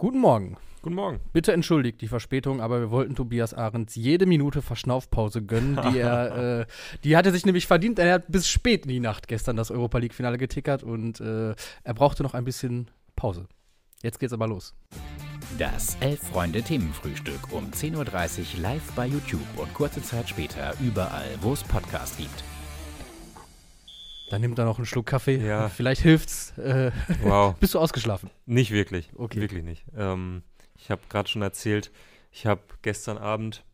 Guten Morgen. Guten Morgen. Bitte entschuldigt die Verspätung, aber wir wollten Tobias Ahrens jede Minute Verschnaufpause gönnen, die er, äh, die hatte sich nämlich verdient. Er hat bis spät in die Nacht gestern das Europa League Finale getickert und äh, er brauchte noch ein bisschen Pause. Jetzt geht's aber los. Das Elf-Freunde-Themenfrühstück um 10.30 Uhr live bei YouTube und kurze Zeit später überall, wo es Podcasts gibt. Dann nimmt er noch einen Schluck Kaffee. Ja. Vielleicht hilft's. Äh, Wow. bist du ausgeschlafen? Nicht wirklich. Okay. Wirklich nicht. Ähm, ich habe gerade schon erzählt, ich habe gestern Abend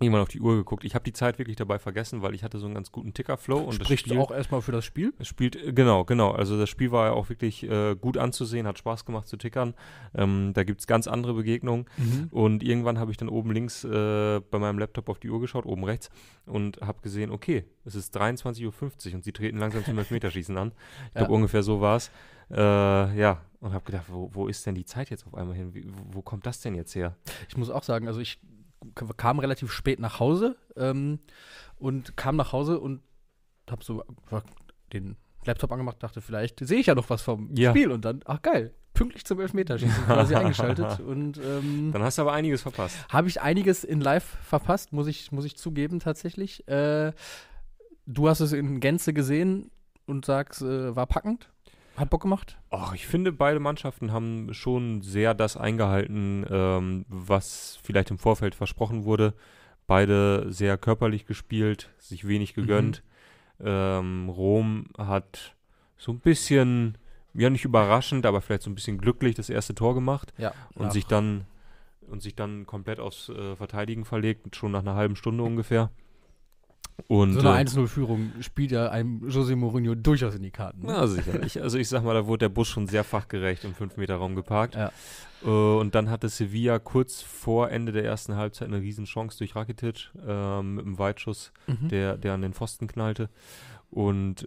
irgendwann auf die Uhr geguckt. Ich habe die Zeit wirklich dabei vergessen, weil ich hatte so einen ganz guten Ticker-Flow. und das Spricht Spiel, auch erstmal für das Spiel? Es spielt, äh, genau, genau. Also das Spiel war ja auch wirklich äh, gut anzusehen, hat Spaß gemacht zu tickern. Ähm, da gibt es ganz andere Begegnungen. Und irgendwann habe ich dann oben links äh, bei meinem Laptop auf die Uhr geschaut, oben rechts, und habe gesehen, okay, es ist 23.50 Uhr und sie treten langsam zum Elfmeterschießen an. Ich glaube, Ja. ungefähr so war es. Äh, ja, und habe gedacht, wo, wo ist denn die Zeit jetzt auf einmal hin? Wie, wo kommt das denn jetzt her? Ich muss auch sagen, also ich kam relativ spät nach Hause ähm, und kam nach Hause und habe so den Laptop angemacht, dachte, vielleicht sehe ich ja noch was vom Ja. Spiel und dann, ach geil, pünktlich zum Elfmeterschießen quasi eingeschaltet und ähm, Dann hast du aber einiges verpasst. habe ich einiges in Live verpasst, muss ich, muss ich zugeben tatsächlich. Äh, du hast es in Gänze gesehen und sagst, äh, war packend, hat Bock gemacht. Ach, ich finde, beide Mannschaften haben schon sehr das eingehalten, ähm, was vielleicht im Vorfeld versprochen wurde. Beide sehr körperlich gespielt, sich wenig gegönnt. Ähm, Rom hat so ein bisschen, ja nicht überraschend, aber vielleicht so ein bisschen glücklich das erste Tor gemacht Ja. und sich dann und sich dann komplett aufs äh, Verteidigen verlegt, schon nach einer halben Stunde ungefähr. Und so eine äh, 1-0-Führung spielt ja einem José Mourinho durchaus in die Karten. Ne? Na, sicher. Ich, also ich sag mal, da wurde der Bus schon sehr fachgerecht im 5-Meter-Raum geparkt. Ja. Äh, und dann hatte Sevilla kurz vor Ende der ersten Halbzeit eine Riesenchance durch Rakitic ähm, mit einem Weitschuss, Mhm. der, der an den Pfosten knallte. Und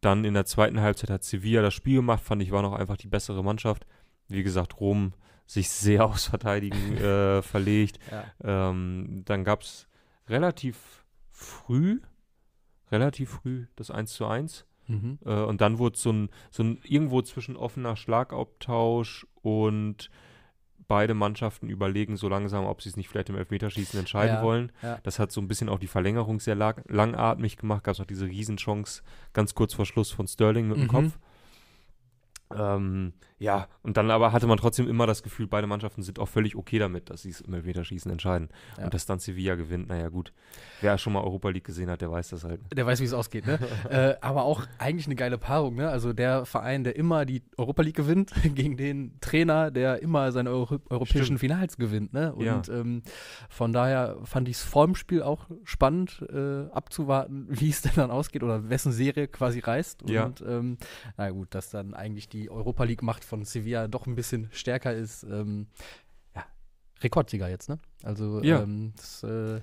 dann in der zweiten Halbzeit hat Sevilla das Spiel gemacht, fand ich, war noch einfach die bessere Mannschaft. Wie gesagt, Rom sich sehr aufs Verteidigen äh, verlegt. Ja. Ähm, dann gab es relativ früh, relativ früh das 1 zu 1. Mhm. Äh, und dann wurde so ein, so ein irgendwo zwischen offener Schlagabtausch und beide Mannschaften überlegen so langsam, ob sie es nicht vielleicht im Elfmeterschießen entscheiden Ja, wollen. ja. Das hat so ein bisschen auch die Verlängerung sehr lang, langatmig gemacht. Gab es noch diese Riesenchance ganz kurz vor Schluss von Sterling mit dem Mhm. Kopf. Ähm, ja, und dann aber hatte man trotzdem immer das Gefühl, beide Mannschaften sind auch völlig okay damit, dass sie es im Elfmeterschießen entscheiden. Ja. Und dass dann Sevilla gewinnt, naja gut. Wer schon mal Europa League gesehen hat, der weiß das halt. Der weiß, wie es ausgeht, ne? äh, aber auch eigentlich eine geile Paarung, ne? Also der Verein, der immer die Europa League gewinnt, gegen den Trainer, der immer seine Euro europäischen Stimmt. Finals gewinnt, ne? Ja. Und ähm, von daher fand ich es vor dem Spiel auch spannend, äh, abzuwarten, wie es denn dann ausgeht oder wessen Serie quasi reißt. Ja. Und ähm, na gut, dass dann eigentlich die Europa League-Macht von Sevilla doch ein bisschen stärker ist. Ähm, ja, Rekordsieger jetzt, ne? Also Ja. ähm, das ist äh,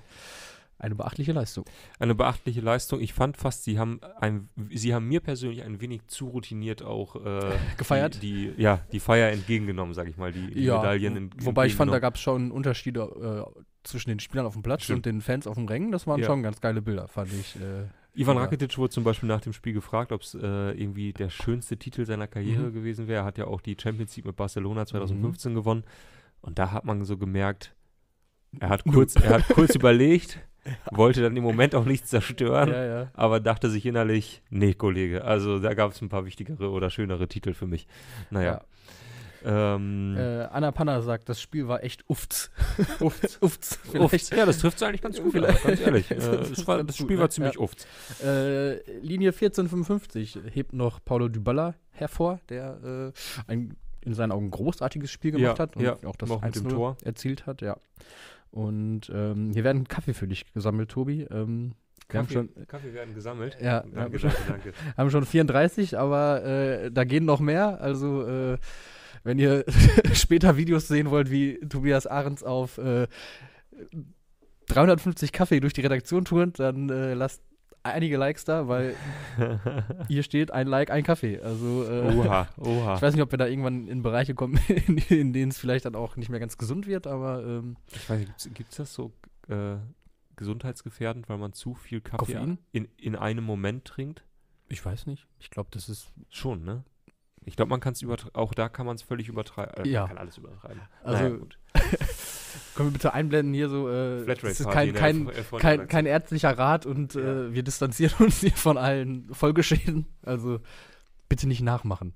eine beachtliche Leistung. eine beachtliche Leistung. Ich fand fast, sie haben ein, sie haben mir persönlich ein wenig zu routiniert auch äh, Gefeiert? Die, die, ja, die Feier entgegengenommen, sag ich mal, die, die Medaillen. in- wo- wobei ich fand, da gab es schon Unterschiede äh, zwischen den Spielern auf dem Platz Stimmt. und den Fans auf dem Rängen. Das waren Ja. schon ganz geile Bilder, fand ich. Äh, Ivan ja. Rakitic wurde zum Beispiel nach dem Spiel gefragt, ob es äh, irgendwie der schönste Titel seiner Karriere Mhm. gewesen wäre. Er hat ja auch die Champions League mit Barcelona 2015 gewonnen. Und da hat man so gemerkt, er hat kurz, er hat kurz überlegt, wollte dann im Moment auch nichts zerstören. ja, ja. aber dachte sich innerlich, nee, Kollege, also da gab es ein paar wichtigere oder schönere Titel für mich. Naja. Ähm, Äh, Anna Panna sagt, das Spiel war echt ufts. Ufts. ufts. Uft. Vielleicht. Ja, das trifft es eigentlich ganz gut, Vielleicht. aber ganz ehrlich. Äh, Das ist war, das gut, Spiel ne? war ziemlich Ja. uft. Äh, Linie 1455 hebt noch Paulo Dybala hervor, der äh, ein in seinen Augen großartiges Spiel gemacht Ja, hat und ja, auch das auch mit dem 1-0 Tor. erzielt hat, ja. Und ähm, hier werden Kaffee für dich gesammelt, Tobi. Ähm, wir haben schon, Kaffee werden gesammelt. Ja, danke, haben danke, danke. haben schon 34, aber äh, da gehen noch mehr. Also, äh, wenn ihr später Videos sehen wollt, wie Tobias Ahrens auf äh, 350 Kaffee durch die Redaktion turnt, dann äh, lasst einige Likes da, weil hier steht ein Like, ein Kaffee. Also, äh, Oha, oha. ich weiß nicht, ob wir da irgendwann in Bereiche kommen, in, in denen es vielleicht dann auch nicht mehr ganz gesund wird, aber ähm, Ich weiß nicht, gibt es das so äh, gesundheitsgefährdend, weil man zu viel Kaffee Koffein? in, in einem Moment trinkt? ich weiß nicht. Ich glaube, das ist Schon, ne? Ich glaube, man kann es auch da kann man es völlig übertreiben. Äh, Ja. Man kann alles übertreiben. Also, Naja, gut. Können wir bitte einblenden hier so, äh, das ist kein, in der kein, F1 kein, kein ärztlicher Rat und Ja. äh, wir distanzieren uns hier von allen Folgeschäden. Also bitte nicht nachmachen.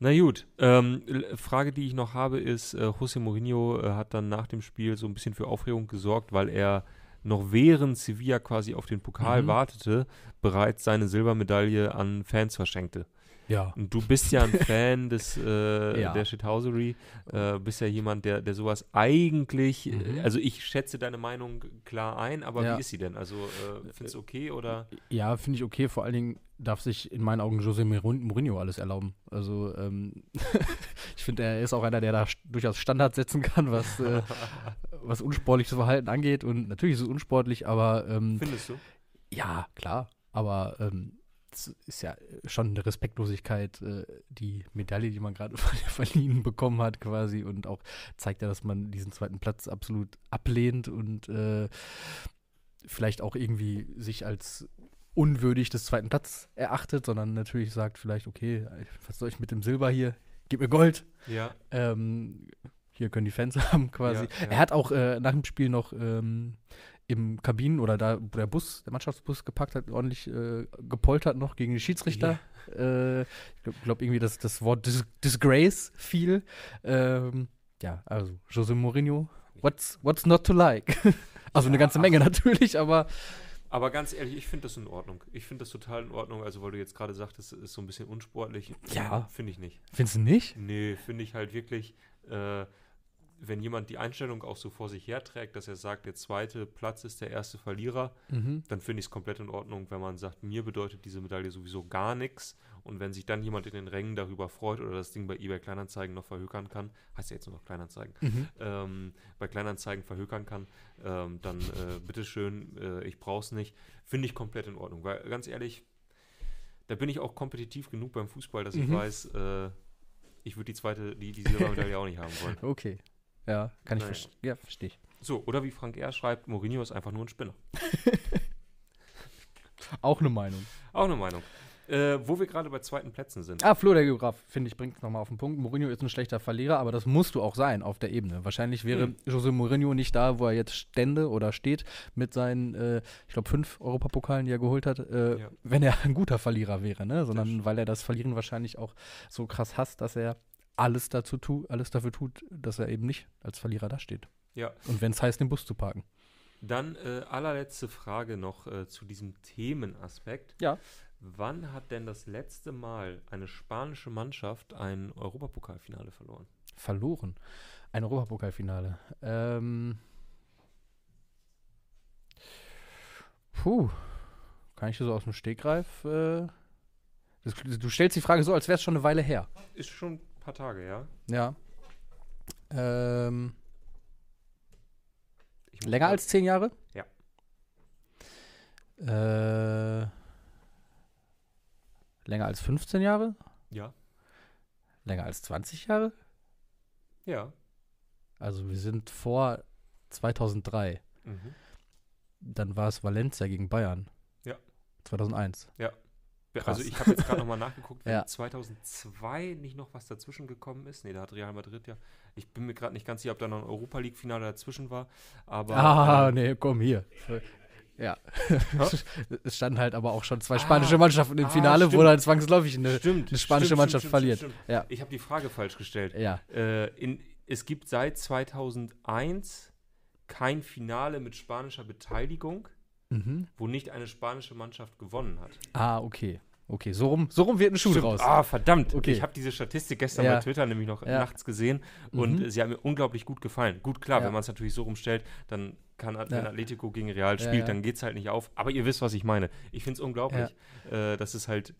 Na gut, ähm, Frage, die ich noch habe, ist, äh, José Mourinho äh, hat dann nach dem Spiel so ein bisschen für Aufregung gesorgt, weil er noch während Sevilla quasi auf den Pokal Mhm. wartete, bereits seine Silbermedaille an Fans verschenkte. Ja. Und du bist ja ein Fan des, äh, Ja. der Shithousery, äh, bist ja jemand, der, der sowas eigentlich, Mhm. äh, also ich schätze deine Meinung klar ein, aber Ja. wie ist sie denn? Also äh, findest du okay oder? Ja, finde ich okay. Vor allen Dingen darf sich in meinen Augen José Mourin- Mourinho alles erlauben. Also ähm, ich finde, er ist auch einer, der da durchaus Standards setzen kann, was, äh, was unsportliches Verhalten angeht. Und natürlich ist es unsportlich, aber ähm, Findest du? ja, klar. Aber ähm, es ist ja schon eine Respektlosigkeit, äh, die Medaille, die man gerade verliehen bekommen hat, quasi. Und auch zeigt ja, dass man diesen zweiten Platz absolut ablehnt und äh, vielleicht auch irgendwie sich als unwürdig des zweiten Platz erachtet, sondern natürlich sagt vielleicht, okay, was soll ich mit dem Silber hier? Gib mir Gold. Ja. Ähm, hier können die Fans haben quasi. Ja, ja. Er hat auch äh, nach dem Spiel noch ähm, im Kabinen oder da, wo der Bus, der Mannschaftsbus gepackt hat, ordentlich äh, gepoltert noch gegen die Schiedsrichter. Äh, ich glaube glaub irgendwie, dass das Wort Dis Disgrace fiel. Ähm, ja, also Jose Mourinho, what's, what's not to like? also eine ganze Menge natürlich, aber Aber ganz ehrlich, ich finde das in Ordnung. Ich finde das total in Ordnung. Also, weil du jetzt gerade sagtest, es ist so ein bisschen unsportlich. Ja. Finde ich nicht. findest du nicht? Nee, finde ich halt wirklich, äh, wenn jemand die Einstellung auch so vor sich herträgt, dass er sagt, der zweite Platz ist der erste Verlierer, Mhm. dann finde ich es komplett in Ordnung, wenn man sagt, mir bedeutet diese Medaille sowieso gar nichts. Und wenn sich dann jemand in den Rängen darüber freut oder das Ding bei eBay Kleinanzeigen noch verhökern kann, heißt ja jetzt nur noch Kleinanzeigen, Mhm. ähm, bei Kleinanzeigen verhökern kann, ähm, dann äh, bitteschön, äh, ich brauch's nicht. Finde ich komplett in Ordnung. Weil ganz ehrlich, da bin ich auch kompetitiv genug beim Fußball, dass ich Mhm. weiß, äh, ich würde die zweite, die, die Silbermedaille auch nicht haben wollen. Okay. Ja, kann ich verstehen. Ja, verstehe ich. So, oder wie Frank R. schreibt, Mourinho ist einfach nur ein Spinner. Auch eine Meinung. Auch eine Meinung. Äh, wo wir gerade bei zweiten Plätzen sind. Ah, Flo, der Geograf, finde ich, bringt es nochmal auf den Punkt. Mourinho ist ein schlechter Verlierer, aber das musst du auch sein auf der Ebene. Wahrscheinlich wäre Hm. Jose Mourinho nicht da, wo er jetzt stände oder steht mit seinen, äh, ich glaube, fünf Europapokalen, die er geholt hat, äh, Ja. wenn er ein guter Verlierer wäre, ne? Sondern weil er das Verlieren wahrscheinlich auch so krass hasst, dass er alles dazu tu, alles dafür tut, dass er eben nicht als Verlierer dasteht. Ja. Und wenn es heißt, den Bus zu parken. Dann äh, allerletzte Frage noch äh, zu diesem Themenaspekt. Ja. Wann hat denn das letzte Mal eine spanische Mannschaft ein Europapokalfinale verloren? Verloren. Ein Europapokalfinale. Ähm. Puh. Kann ich das so aus dem Stegreif? Äh, das, du stellst die Frage so, als wäre es schon eine Weile her. Ist schon paar Tage, ja? Ja. Ähm, länger als zehn Jahre? Ja. Äh, länger als 15 Jahre? Ja. Länger als 20 Jahre? Ja. Also wir sind vor 2003. Mhm. Dann war es Valencia gegen Bayern. Ja. 2001. Ja, Krass. Also ich habe jetzt gerade nochmal nachgeguckt, wenn Ja. 2002 nicht noch was dazwischen gekommen ist. Nee, da hat Real Madrid ja. Ich bin mir gerade nicht ganz sicher, ob da noch ein Europa League-Finale dazwischen war. Aber ah, äh, nee, komm hier. Ja. es standen halt aber auch schon zwei Ah, spanische Mannschaften im ah, Finale, wo stimmt. dann zwangsläufig eine. stimmt, eine spanische stimmt, Mannschaft verliert. Ja. Ich habe die Frage falsch gestellt. Ja. Äh, in, es gibt seit 2001 kein Finale mit spanischer Beteiligung, Mhm. wo nicht eine spanische Mannschaft gewonnen hat. Ah, okay. Okay, so rum, so rum wird ein Schuh Stimmt. draus. Ah, verdammt. Okay. Ich habe diese Statistik gestern Ja. bei Twitter nämlich noch Ja. nachts gesehen und Mhm. sie hat mir unglaublich gut gefallen. Gut, klar, Ja. wenn man es natürlich so rumstellt, dann kann, wenn. Atletico gegen Real spielt, dann geht es halt nicht auf. Aber ihr wisst, was ich meine. Ich finde es unglaublich, äh, dass es halt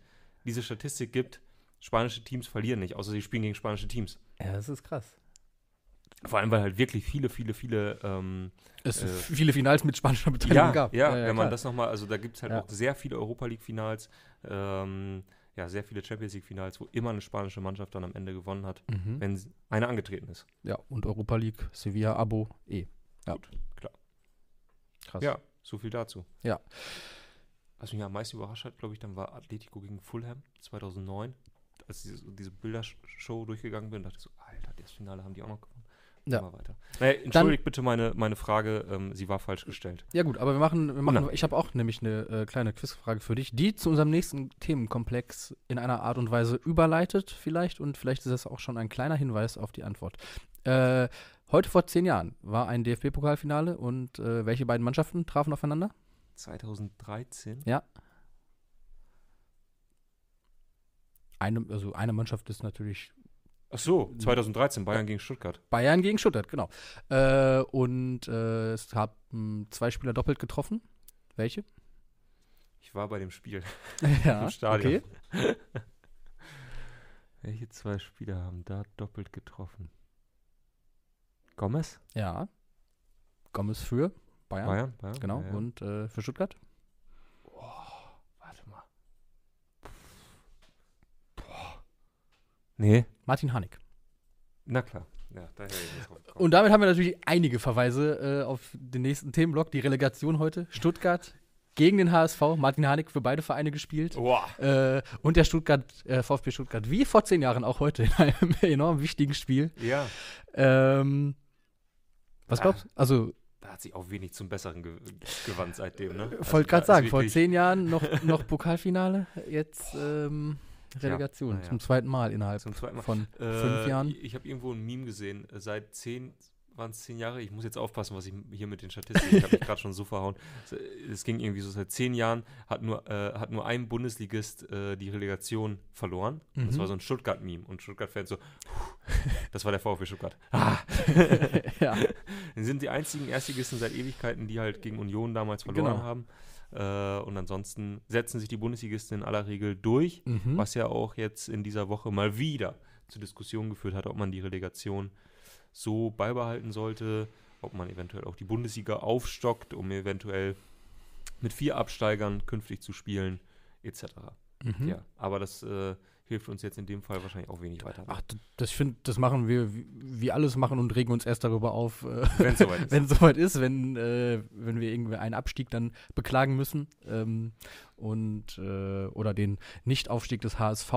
diese Statistik gibt. Spanische Teams verlieren nicht, außer sie spielen gegen spanische Teams. Ja, das ist krass. Vor allem, weil halt wirklich viele, viele, viele ähm, Es Äh, viele Finals mit spanischer Beteiligung ja, gab. Ja, wenn man klar. das nochmal, also da gibt es halt Ja. auch sehr viele Europa League-Finals, ähm, ja, sehr viele Champions League-Finals, wo immer eine spanische Mannschaft dann am Ende gewonnen hat, Mhm. wenn eine angetreten ist. Ja, und Europa League, Sevilla, Abo, eh. Ja. Gut, klar. Krass. Ja, so viel dazu. Ja. Was mich am meisten überrascht hat, glaube ich, dann war Atletico gegen Fulham 2009. als ich so diese Bildershow durchgegangen bin, dachte ich so, Alter, das Finale haben die auch noch gewonnen. Ja. Immer weiter. Naja, entschuldigt bitte meine, meine Frage, ähm, sie war falsch gestellt. Ja gut, aber wir machen, wir machen ich habe auch nämlich eine äh, kleine Quizfrage für dich, die zu unserem nächsten Themenkomplex in einer Art und Weise überleitet vielleicht und vielleicht ist das auch schon ein kleiner Hinweis auf die Antwort. Äh, heute vor zehn Jahren war ein DFB-Pokalfinale und äh, welche beiden Mannschaften trafen aufeinander? 2013? Eine, also eine Mannschaft ist natürlich Ach so, 2013, Bayern gegen Stuttgart. Bayern gegen Stuttgart, genau. Äh, und äh, es haben zwei Spieler doppelt getroffen. Welche? Ich war bei dem Spiel ja, im Stadion. okay. Welche zwei Spieler haben da doppelt getroffen? Gomez? Ja. Gomez für Bayern. Bayern? Bayern? Genau. Ja. Und äh, für Stuttgart? Warte mal. Nee, Martin Hanik. na klar. Ja, da hätte ich jetzt drauf gekommen. Und damit haben wir natürlich einige Verweise äh, auf den nächsten Themenblock. Die Relegation heute. Stuttgart gegen den HSV. Martin Hanik für beide Vereine gespielt. Boah. Äh, und der Stuttgart, äh, VfB Stuttgart, wie vor zehn Jahren auch heute in einem enorm wichtigen Spiel. Ja, Ähm, was Ah. glaubst du? Also, da hat sich auch wenig zum Besseren ge gewandt seitdem, ne? ich Also wollte da gerade sagen, vor zehn Jahren noch, noch Pokalfinale, jetzt ähm, Relegation. naja. Zum zweiten Mal innerhalb zweiten Mal. von Äh, fünf Jahren. Ich habe irgendwo ein Meme gesehen. äh, Seit zehn, waren es zehn Jahre? Ich muss jetzt aufpassen, was ich hier mit den Statistiken, ich habe mich gerade schon so verhauen. Es, ging irgendwie so, seit zehn Jahren hat nur, äh, hat nur ein Bundesligist äh, die Relegation verloren. Das Mhm. war so ein Stuttgart-Meme. Und Stuttgart-Fans so, das war der VfB Stuttgart. Ah. ja. Dann sind die einzigen Erstligisten seit Ewigkeiten, die halt gegen Union damals verloren Genau. haben. Äh, und ansonsten setzen sich die Bundesligisten in aller Regel durch Mhm. was ja auch jetzt in dieser Woche mal wieder zur Diskussion geführt hat, ob man die Relegation so beibehalten sollte, ob man eventuell auch die Bundesliga aufstockt, um eventuell mit vier Absteigern künftig zu spielen, etc. Mhm. Ja, aber das äh, hilft uns jetzt in dem Fall wahrscheinlich auch wenig weiter. Ach, d- das, ich finde, das machen wir, wie, alles machen und regen uns erst darüber auf, äh, Wenn es soweit ist. wenn soweit ist, wenn, äh, wenn wir irgendwie einen Abstieg dann beklagen müssen ähm, und äh, oder den Nichtaufstieg des HSV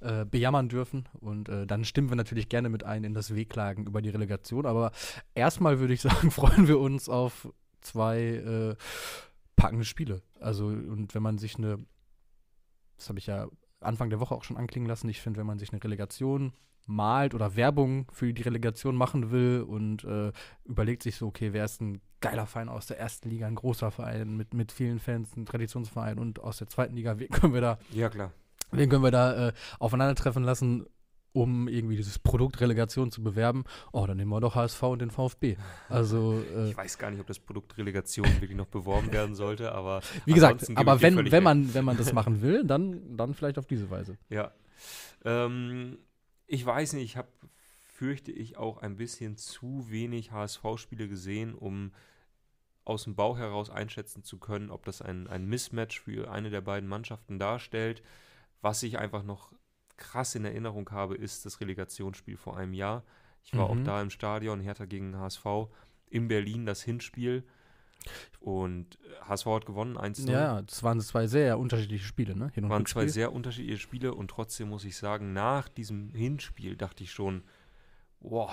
äh, bejammern dürfen. Und äh, dann stimmen wir natürlich gerne mit ein in das Wehklagen über die Relegation. Aber erstmal würde ich sagen, freuen wir uns auf zwei äh, packende Spiele. Also, und wenn man sich eine, das habe ich ja Anfang der Woche auch schon anklingen lassen, ich finde, wenn man sich eine Relegation malt oder Werbung für die Relegation machen will und äh, überlegt sich so, okay, wer ist ein geiler Verein aus der ersten Liga, ein großer Verein mit, mit vielen Fans, ein Traditionsverein und aus der zweiten Liga, wen können wir da, Ja, klar. wen können wir da äh, aufeinandertreffen lassen, um irgendwie dieses Produkt Relegation zu bewerben? Oh, dann nehmen wir doch HSV und den VfB. Also, äh, Ich weiß gar nicht, ob das Produkt Relegation wirklich noch beworben werden sollte, aber wie gesagt, aber wenn, wenn, man, wenn man das machen will, dann, dann vielleicht auf diese Weise. Ja. Ähm, ich weiß nicht, ich habe, fürchte ich, auch ein bisschen zu wenig HSV-Spiele gesehen, um aus dem Bau heraus einschätzen zu können, ob das ein, ein Mismatch für eine der beiden Mannschaften darstellt. Was ich einfach noch krass in Erinnerung habe, ist das Relegationsspiel vor einem Jahr. Ich war Mhm. auch da im Stadion, Hertha gegen HSV, in Berlin das Hinspiel. Und HSV hat gewonnen, 1-0 Ja, das waren zwei sehr unterschiedliche Spiele, ne? Hin und waren zwei sehr unterschiedliche Spiele und trotzdem muss ich sagen, nach diesem Hinspiel dachte ich schon, boah,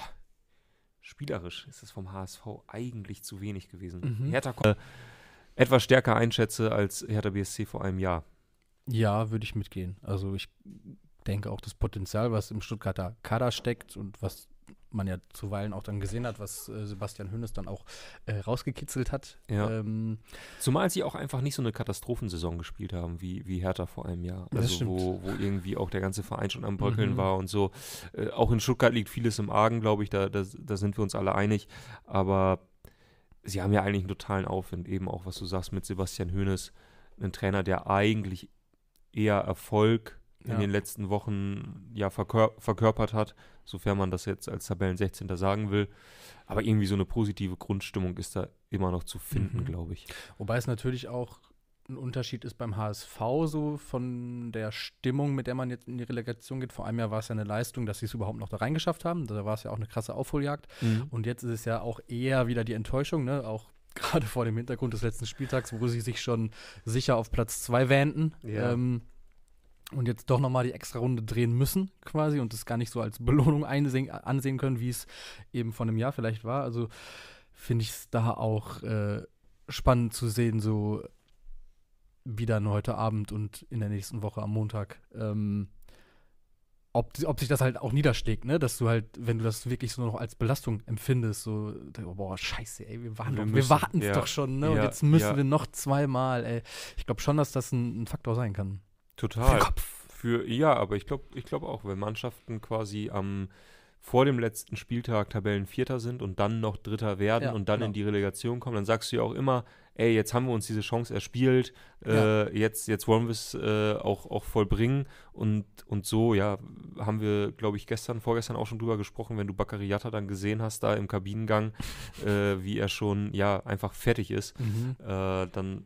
spielerisch ist es vom HSV eigentlich zu wenig gewesen. Mhm. Hertha äh, etwas stärker einschätze als Hertha BSC vor einem Jahr. Ja, würde ich mitgehen. Also ich denke auch das Potenzial, was im Stuttgarter Kader steckt und was man ja zuweilen auch dann gesehen hat, was äh, Sebastian Hönes dann auch äh, rausgekitzelt hat. Ja. Ähm, Zumal sie auch einfach nicht so eine Katastrophensaison gespielt haben wie, wie Hertha vor einem Jahr. Also wo, wo irgendwie auch der ganze Verein schon am Bröckeln Mhm. war und so. Äh, auch in Stuttgart liegt vieles im Argen, glaube ich, da, da, da sind wir uns alle einig. Aber sie haben ja eigentlich einen totalen Aufwind, eben auch, was du sagst mit Sebastian Hoeneß, ein Trainer, der eigentlich eher Erfolg in Ja. den letzten Wochen ja verkör verkörpert hat, sofern man das jetzt als Tabellen 16. sagen will. Aber irgendwie so eine positive Grundstimmung ist da immer noch zu finden, Mhm. glaube ich. wobei es natürlich auch ein Unterschied ist beim HSV so von der Stimmung, mit der man jetzt in die Relegation geht. Vor einem Jahr war es ja eine Leistung, dass sie es überhaupt noch da reingeschafft haben. Da war es ja auch eine krasse Aufholjagd. Und jetzt ist es ja auch eher wieder die Enttäuschung, ne? Auch gerade vor dem Hintergrund des letzten Spieltags, wo sie sich schon sicher auf Platz 2 wähnten. Ja. Ähm, und jetzt doch nochmal die extra Runde drehen müssen, quasi, und das gar nicht so als Belohnung einsehen, ansehen können, wie es eben vor einem Jahr vielleicht war. Also finde ich es da auch äh, spannend zu sehen, so wie dann heute Abend und in der nächsten Woche am Montag. Ähm, ob, ob sich das halt auch niederschlägt, ne? Dass du halt, wenn du das wirklich so noch als Belastung empfindest, so, boah, scheiße, ey, wir, waren Wir doch, wir warten es ja. doch schon, ne? und Ja, jetzt müssen ja. wir noch zweimal, ey. Ich glaube schon, dass das ein, ein Faktor sein kann. Für Total. den Kopf. Für, ja, aber ich glaube ich glaub auch, wenn Mannschaften quasi am vor dem letzten Spieltag Tabellenvierter sind und dann noch Dritter werden Ja, und dann genau. in die Relegation kommen, dann sagst du ja auch immer, ey, jetzt haben wir uns diese Chance erspielt, äh, jetzt, jetzt wollen wir es äh, auch, auch vollbringen und, und so, ja, haben wir, glaube ich, gestern, vorgestern auch schon drüber gesprochen, wenn du Baccariata dann gesehen hast, da im Kabinengang, äh, wie er schon, ja, einfach fertig ist, Mhm. äh, dann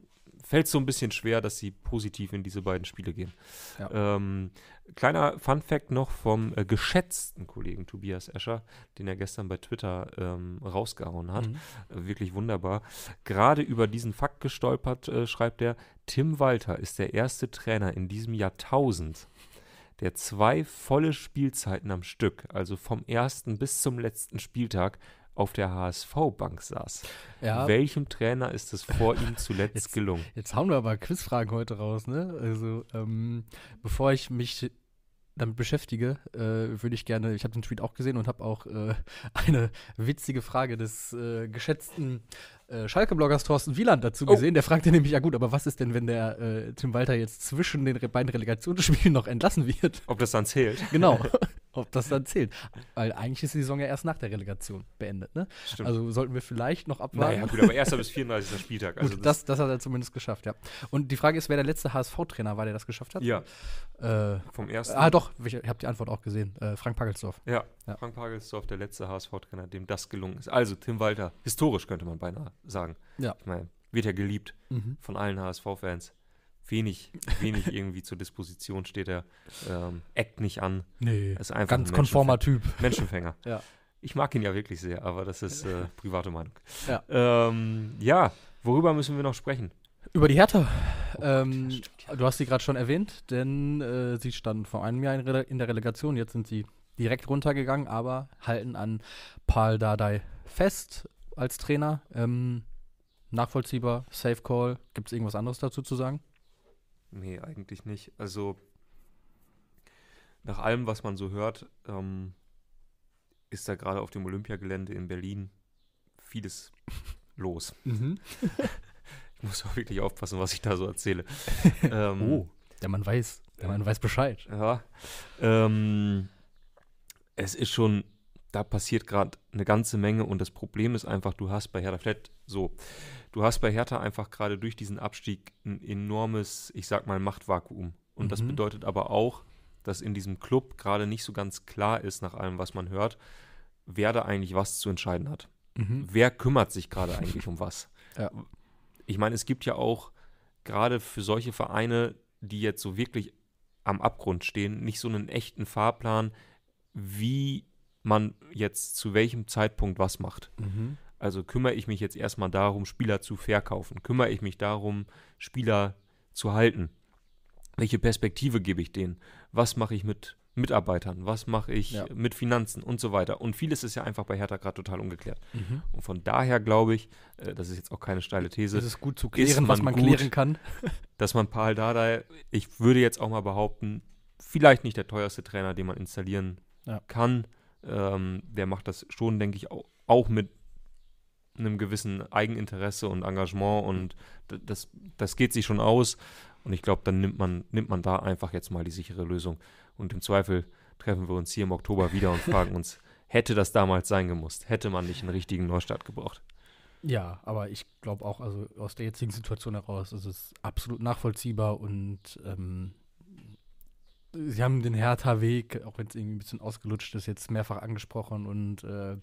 fällt es so ein bisschen schwer, dass sie positiv in diese beiden Spiele gehen. Ja. Ähm, kleiner Fun-Fact noch vom äh, geschätzten Kollegen Tobias Escher, den er gestern bei Twitter ähm, rausgehauen hat. Mhm. Äh, wirklich wunderbar. Gerade über diesen Fakt gestolpert, äh, schreibt er, Tim Walter ist der erste Trainer in diesem Jahrtausend, der zwei volle Spielzeiten am Stück, also vom ersten bis zum letzten Spieltag, auf der HSV-Bank saß. Ja, Welchem Trainer ist es vor ihm zuletzt Jetzt- gelungen? Jetzt hauen wir aber Quizfragen heute raus, ne? Also, ähm, bevor ich mich damit beschäftige, äh, würde ich gerne, ich habe den Tweet auch gesehen und habe auch äh, eine witzige Frage des äh, geschätzten äh, Schalke-Bloggers Thorsten Wieland dazu Oh. gesehen. Der fragte nämlich, ja gut, aber was ist denn, wenn der äh, Tim Walter jetzt zwischen den beiden Relegationsspielen noch entlassen wird? Ob das dann zählt? Genau, ob das dann zählt. Weil eigentlich ist die Saison ja erst nach der Relegation beendet, ne? Stimmt. Also sollten wir vielleicht noch abwarten. naja, gut, aber erster bis 34. Spieltag. Also Gut, das, das hat er zumindest geschafft, ja. Und die Frage ist, wer der letzte HSV-Trainer war, der das geschafft hat? ja, Äh, vom ersten. ah, doch, ich habe die Antwort auch gesehen. Äh, Frank Pagelsdorf. Ja, Ja. Frank Pagelsdorf, der letzte HSV-Trainer, dem das gelungen ist. Also Tim Walter, historisch könnte man beinahe sagen. Ja. Ich meine, wird ja geliebt Mhm. von allen HSV-Fans. Wenig, wenig irgendwie zur Disposition steht er. Ähm, eckt nicht an. Nee, Ist einfach ganz ein konformer Typ. Menschenfänger. Ja. Ich mag ihn ja wirklich sehr, aber das ist äh, private Meinung. Ja. Ähm, ja, worüber müssen wir noch sprechen? Über die Hertha. ähm, das stimmt, ja. Du hast sie gerade schon erwähnt, denn äh, sie standen vor einem Jahr in, Rele in der Relegation. Jetzt sind sie direkt runtergegangen, aber halten an Paul Dardai fest als Trainer. Ähm, nachvollziehbar, Safe Call. Gibt es irgendwas anderes dazu zu sagen? Nee, eigentlich nicht. Also, nach allem, was man so hört, ähm, ist da gerade auf dem Olympiagelände in Berlin vieles los. Ich muss auch wirklich aufpassen, was ich da so erzähle. ähm, Oh, der Mann weiß. Der Mann weiß Bescheid. Ja. Ähm, es ist schon, da passiert gerade eine ganze Menge und das Problem ist einfach, du hast bei Hertha vielleicht so, du hast bei Hertha einfach gerade durch diesen Abstieg ein enormes, ich sag mal, Machtvakuum. Und das Mhm. bedeutet aber auch, dass in diesem Club gerade nicht so ganz klar ist, nach allem, was man hört, wer da eigentlich was zu entscheiden hat. Mhm. Wer kümmert sich gerade eigentlich um was? Ja. Ich meine, es gibt ja auch gerade für solche Vereine, die jetzt so wirklich am Abgrund stehen, nicht so einen echten Fahrplan, wie man jetzt zu welchem Zeitpunkt was macht. Mhm. Also kümmere ich mich jetzt erstmal darum, Spieler zu verkaufen? Kümmere ich mich darum, Spieler zu halten? Welche Perspektive gebe ich denen? Was mache ich mit Mitarbeitern? Was mache ich Ja. mit Finanzen und so weiter? Und vieles ist ja einfach bei Hertha gerade total ungeklärt. Mhm. Und von daher glaube ich, äh, das ist jetzt auch keine steile These, Es ist gut zu klären, was man man gut? klären kann. dass man Paul Dardai, ich würde jetzt auch mal behaupten, vielleicht nicht der teuerste Trainer, den man installieren Ja. kann. Ähm, der macht das schon, denke ich, auch, auch mit einem gewissen Eigeninteresse und Engagement und das, das geht sich schon aus. Und ich glaube, dann nimmt man, nimmt man da einfach jetzt mal die sichere Lösung. Und im Zweifel treffen wir uns hier im Oktober wieder und fragen uns, hätte das damals sein gemusst? Hätte man nicht einen richtigen Neustart gebraucht? Ja, aber ich glaube auch, also aus der jetzigen Situation heraus ist es absolut nachvollziehbar und ähm, sie haben den Hertha-Weg, auch wenn es irgendwie ein bisschen ausgelutscht ist, jetzt mehrfach angesprochen und äh,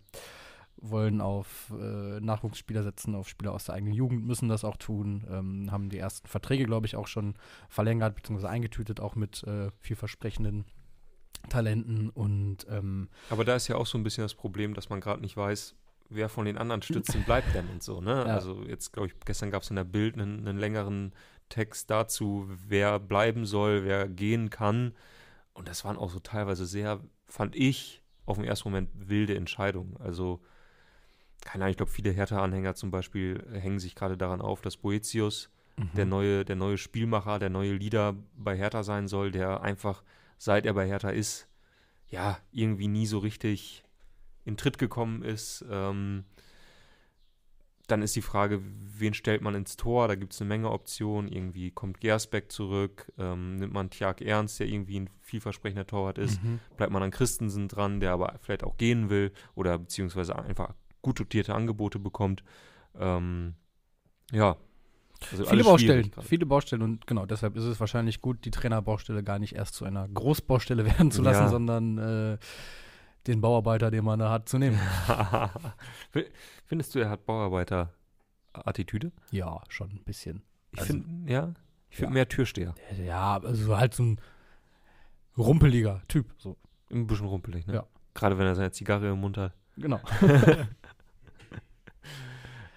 wollen auf äh, Nachwuchsspieler setzen, auf Spieler aus der eigenen Jugend, müssen das auch tun, ähm, haben die ersten Verträge, glaube ich, auch schon verlängert bzw. eingetütet, auch mit äh, vielversprechenden Talenten und ähm, Aber da ist ja auch so ein bisschen das Problem, dass man gerade nicht weiß, wer von den anderen Stützen bleibt denn und so, ne? Ja. Also jetzt, glaube ich, gestern gab es in der Bild einen, einen längeren Text dazu, wer bleiben soll, wer gehen kann. Und das waren auch so teilweise sehr, fand ich, auf den ersten Moment wilde Entscheidungen. Also, keine Ahnung, ich glaube, viele Hertha-Anhänger zum Beispiel hängen sich gerade daran auf, dass Boetius mhm. der, neue, der neue Spielmacher, der neue Leader bei Hertha sein soll, der einfach, seit er bei Hertha ist, ja, irgendwie nie so richtig in Tritt gekommen ist. Ähm, dann ist die Frage, wen stellt man ins Tor? Da gibt es eine Menge Optionen. Irgendwie kommt Gersbeck zurück, ähm, nimmt man Tjag Ernst, der irgendwie ein vielversprechender Torwart ist, mhm. bleibt man an Christensen dran, der aber vielleicht auch gehen will oder beziehungsweise einfach gut dotierte Angebote bekommt. Ähm, ja. Also viele Baustellen, viele Baustellen und genau, deshalb ist es wahrscheinlich gut, die Trainerbaustelle gar nicht erst zu einer Großbaustelle werden zu lassen, ja. sondern äh, den Bauarbeiter, den man da hat, zu nehmen. Findest du, er hat Bauarbeiter-Attitüde? Ja, schon ein bisschen. Ich also, finde, ja, ich finde ja. mehr Türsteher. Ja, also halt so ein rumpeliger Typ. So. Ein bisschen rumpelig, ne? Ja. Gerade wenn er seine Zigarre im Mund hat. Genau.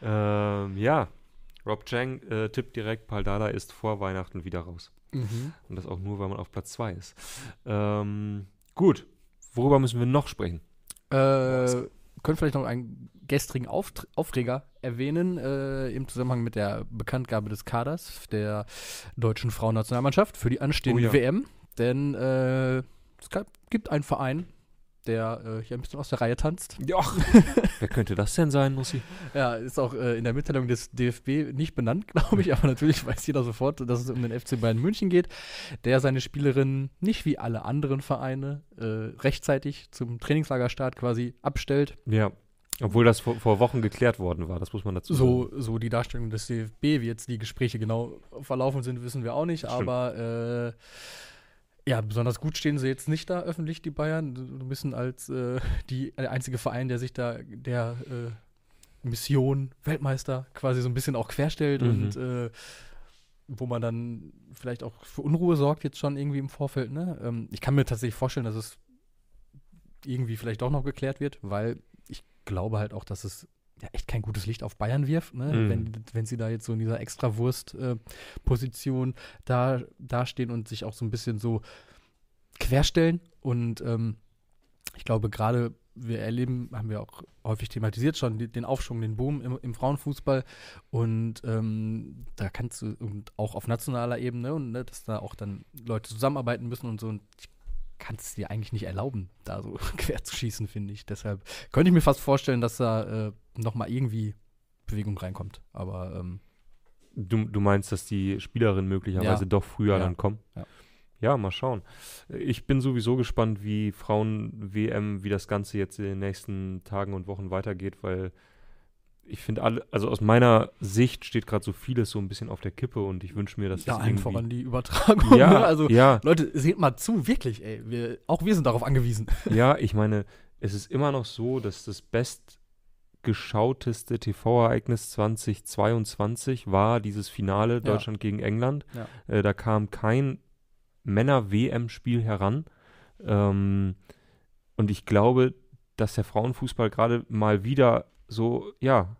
ähm, ja, Rob Chang äh, tippt direkt, Paldada ist vor Weihnachten wieder raus. Mhm. Und das auch nur, weil man auf Platz 2 ist. Ähm, gut, Worüber müssen wir noch sprechen? Äh, können vielleicht noch einen gestrigen Auft Aufreger erwähnen äh, im Zusammenhang mit der Bekanntgabe des Kaders der deutschen Frauennationalmannschaft für die anstehende oh ja. WM. Denn äh, es gibt einen Verein, der äh, hier ein bisschen aus der Reihe tanzt. Ja. Wer könnte das denn sein, Mussi? Ja, ist auch äh, in der Mitteilung des DFB nicht benannt, glaube ich, aber natürlich weiß jeder sofort, dass es um den FC Bayern München geht, der seine Spielerin nicht wie alle anderen Vereine äh, rechtzeitig zum Trainingslagerstart quasi abstellt. Ja. Obwohl das vor, vor, Wochen geklärt worden war, das muss man dazu so, sagen. So die Darstellung des DFB, wie jetzt die Gespräche genau verlaufen sind, wissen wir auch nicht, Stimmt. aber äh, ja, besonders gut stehen sie jetzt nicht da öffentlich, die Bayern. Du müssen als äh, die, der einzige Verein, der sich da der äh, Mission Weltmeister quasi so ein bisschen auch querstellt mhm. und äh, wo man dann vielleicht auch für Unruhe sorgt, jetzt schon irgendwie im Vorfeld. Ne? Ähm, ich kann mir tatsächlich vorstellen, dass es irgendwie vielleicht doch noch geklärt wird, weil ich glaube halt auch, dass es ja echt kein gutes Licht auf Bayern wirft, ne? Mhm. wenn, wenn sie da jetzt so in dieser Extrawurst-Position äh, da dastehen und sich auch so ein bisschen so querstellen. Und ähm, ich glaube, gerade wir erleben, haben wir auch häufig thematisiert schon, den Aufschwung, den Boom im, im Frauenfußball. Und ähm, da kannst du, und auch auf nationaler Ebene, und ne, dass da auch dann Leute zusammenarbeiten müssen und so. Und ich kannst es dir eigentlich nicht erlauben, da so quer zu schießen, finde ich. Deshalb könnte ich mir fast vorstellen, dass da äh, noch mal irgendwie Bewegung reinkommt. Aber ähm, du, du meinst, dass die Spielerinnen möglicherweise ja. doch früher ja. dann kommen? Ja. ja. mal schauen. Ich bin sowieso gespannt, wie Frauen-WM, wie das Ganze jetzt in den nächsten Tagen und Wochen weitergeht, weil ich finde alle, also aus meiner Sicht steht gerade so vieles so ein bisschen auf der Kippe und ich wünsche mir, dass ja, das einfach an die Übertragung. Ja, ne? also ja. Leute, seht mal zu, wirklich, ey, wir, auch wir sind darauf angewiesen. Ja, ich meine, es ist immer noch so, dass das bestgeschauteste TV-Ereignis 2022 war dieses Finale Deutschland ja. gegen England. Ja. Äh, da kam kein Männer-WM-Spiel heran. Ähm, und ich glaube, dass der Frauenfußball gerade mal wieder so, ja,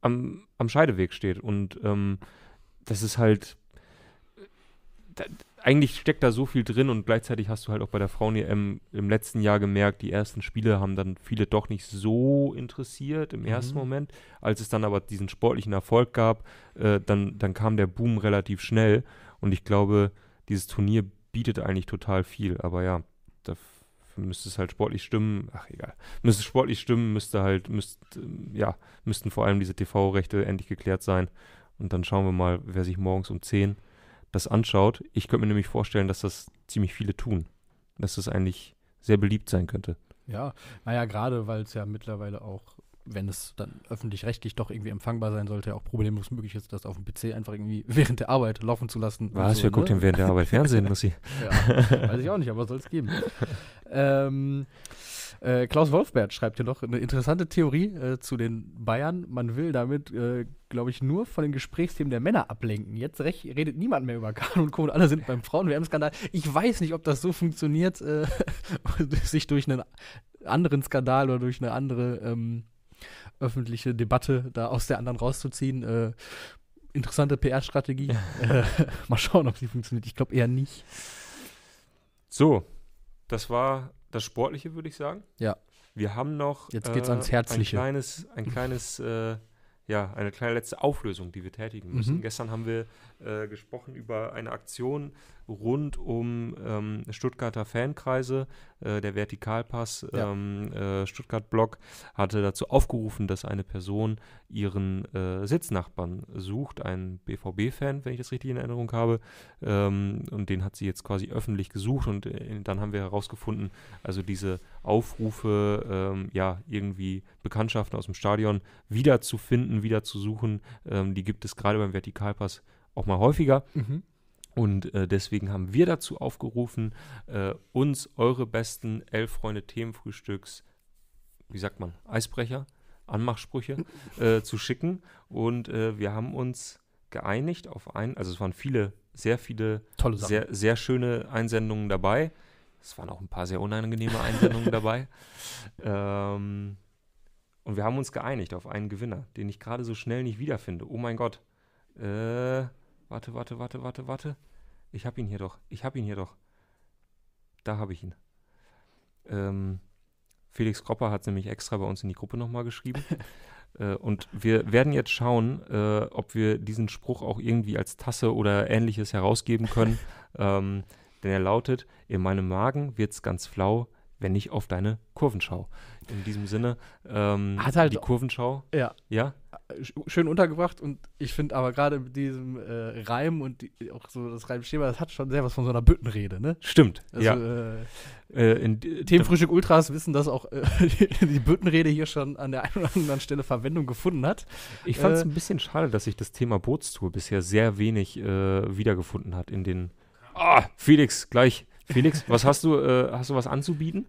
am, am Scheideweg steht. Und ähm, das ist halt, da, eigentlich steckt da so viel drin und gleichzeitig hast du halt auch bei der Frauen-EM im letzten Jahr gemerkt, die ersten Spiele haben dann viele doch nicht so interessiert im mhm. ersten Moment. Als es dann aber diesen sportlichen Erfolg gab, äh, dann, dann kam der Boom relativ schnell und ich glaube, dieses Turnier bietet eigentlich total viel. Aber ja, da müsste es halt sportlich stimmen. Ach egal. Müsste sportlich stimmen, müsste halt, müsst, ja, müssten vor allem diese TV-Rechte endlich geklärt sein. Und dann schauen wir mal, wer sich morgens um 10 das anschaut. Ich könnte mir nämlich vorstellen, dass das ziemlich viele tun. Dass das eigentlich sehr beliebt sein könnte. Ja, naja, gerade weil es ja mittlerweile auch wenn es dann öffentlich-rechtlich doch irgendwie empfangbar sein sollte, auch problemlos möglich ist, das auf dem PC einfach irgendwie während der Arbeit laufen zu lassen. Was? So, Wer ne? guckt denn während der Arbeit Fernsehen, muss ich? ja, weiß ich auch nicht, aber soll es geben. ähm, äh, Klaus Wolfbert schreibt hier noch eine interessante Theorie äh, zu den Bayern. Man will damit, äh, glaube ich, nur von den Gesprächsthemen der Männer ablenken. Jetzt recht, redet niemand mehr über Kahn und Co. und alle sind beim Frauen-WM-Skandal. Ich weiß nicht, ob das so funktioniert, äh, sich durch einen anderen Skandal oder durch eine andere ähm, öffentliche Debatte da aus der anderen rauszuziehen. Äh, interessante PR-Strategie. äh, mal schauen, ob sie funktioniert. Ich glaube eher nicht. So, das war das Sportliche, würde ich sagen. Ja. Wir haben noch Jetzt geht's ans Herzliche. ein kleines, ein kleines äh, ja, eine kleine letzte Auflösung, die wir tätigen müssen. Mhm. Gestern haben wir äh, gesprochen über eine Aktion rund um ähm, Stuttgarter Fankreise. Äh, der Vertikalpass Ja. ähm, äh, Stuttgart-Blog hatte dazu aufgerufen, dass eine Person ihren äh, Sitznachbarn sucht, einen BVB-Fan, wenn ich das richtig in Erinnerung habe. Ähm, und den hat sie jetzt quasi öffentlich gesucht und äh, dann haben wir herausgefunden, also diese Aufrufe, ähm, ja, irgendwie Bekanntschaften aus dem Stadion wieder wieder zu suchen, ähm, die gibt es gerade beim Vertikalpass auch mal häufiger. Mhm. Und äh, deswegen haben wir dazu aufgerufen, äh, uns eure besten elf Freunde Themenfrühstücks, wie sagt man, Eisbrecher, Anmachsprüche äh, zu schicken. Und äh, wir haben uns geeinigt auf ein, also es waren viele, sehr viele, Tolle sehr, sehr schöne Einsendungen dabei. Es waren auch ein paar sehr unangenehme Einsendungen dabei. Ähm, und wir haben uns geeinigt auf einen Gewinner, den ich gerade so schnell nicht wiederfinde. Oh mein Gott. Äh, warte, warte, warte, warte, warte. Ich habe ihn hier doch. Ich habe ihn hier doch. Da habe ich ihn. Ähm, Felix Kropper hat es nämlich extra bei uns in die Gruppe nochmal geschrieben. äh, und wir werden jetzt schauen, äh, ob wir diesen Spruch auch irgendwie als Tasse oder ähnliches herausgeben können. ähm, denn er lautet, in meinem Magen wird's ganz flau, wenn ich auf deine Kurven schaue. In diesem Sinne, ähm, Hat halt- die Kurvenschau, Ja, ja, sch- schön untergebracht und ich finde aber gerade mit diesem äh, Reim und die, auch so das Reimschema, das hat schon sehr was von so einer Büttenrede, ne? stimmt. Also, ja. äh, Äh, in, Themenfrühstück Ultras wissen, dass auch äh, die Büttenrede hier schon an der einen oder anderen Stelle Verwendung gefunden hat. Ich fand es Äh, ein bisschen schade, dass sich das Thema Bootstour bisher sehr wenig äh, wiedergefunden hat in den. Ah, Felix, gleich. Felix, was hast du, äh, hast du was anzubieten?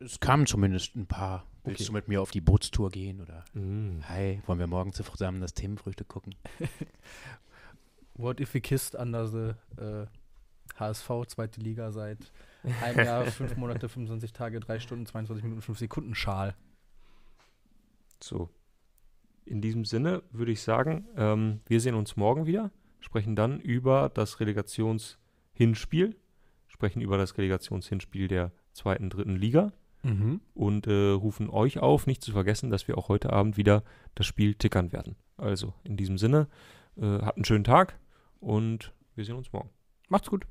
Es kamen zumindest ein paar. Willst Okay. du mit mir auf die Bootstour gehen? Oder Mm. hi, wollen wir morgen zusammen das Themenfrühstück gucken? What if we kissed under the äh, HSV, zweite Liga seit einem Jahr, fünf Monate, 25 Tage, drei Stunden, 22 Minuten, fünf Sekunden Schal. So. In diesem Sinne würde ich sagen, ähm, wir sehen uns morgen wieder, sprechen dann über das Relegationshinspiel, sprechen über das Relegationshinspiel der zweiten, dritten Liga Mhm. und äh, rufen euch auf, nicht zu vergessen, dass wir auch heute Abend wieder das Spiel tickern werden. Also in diesem Sinne, äh, habt einen schönen Tag und wir sehen uns morgen. Macht's gut.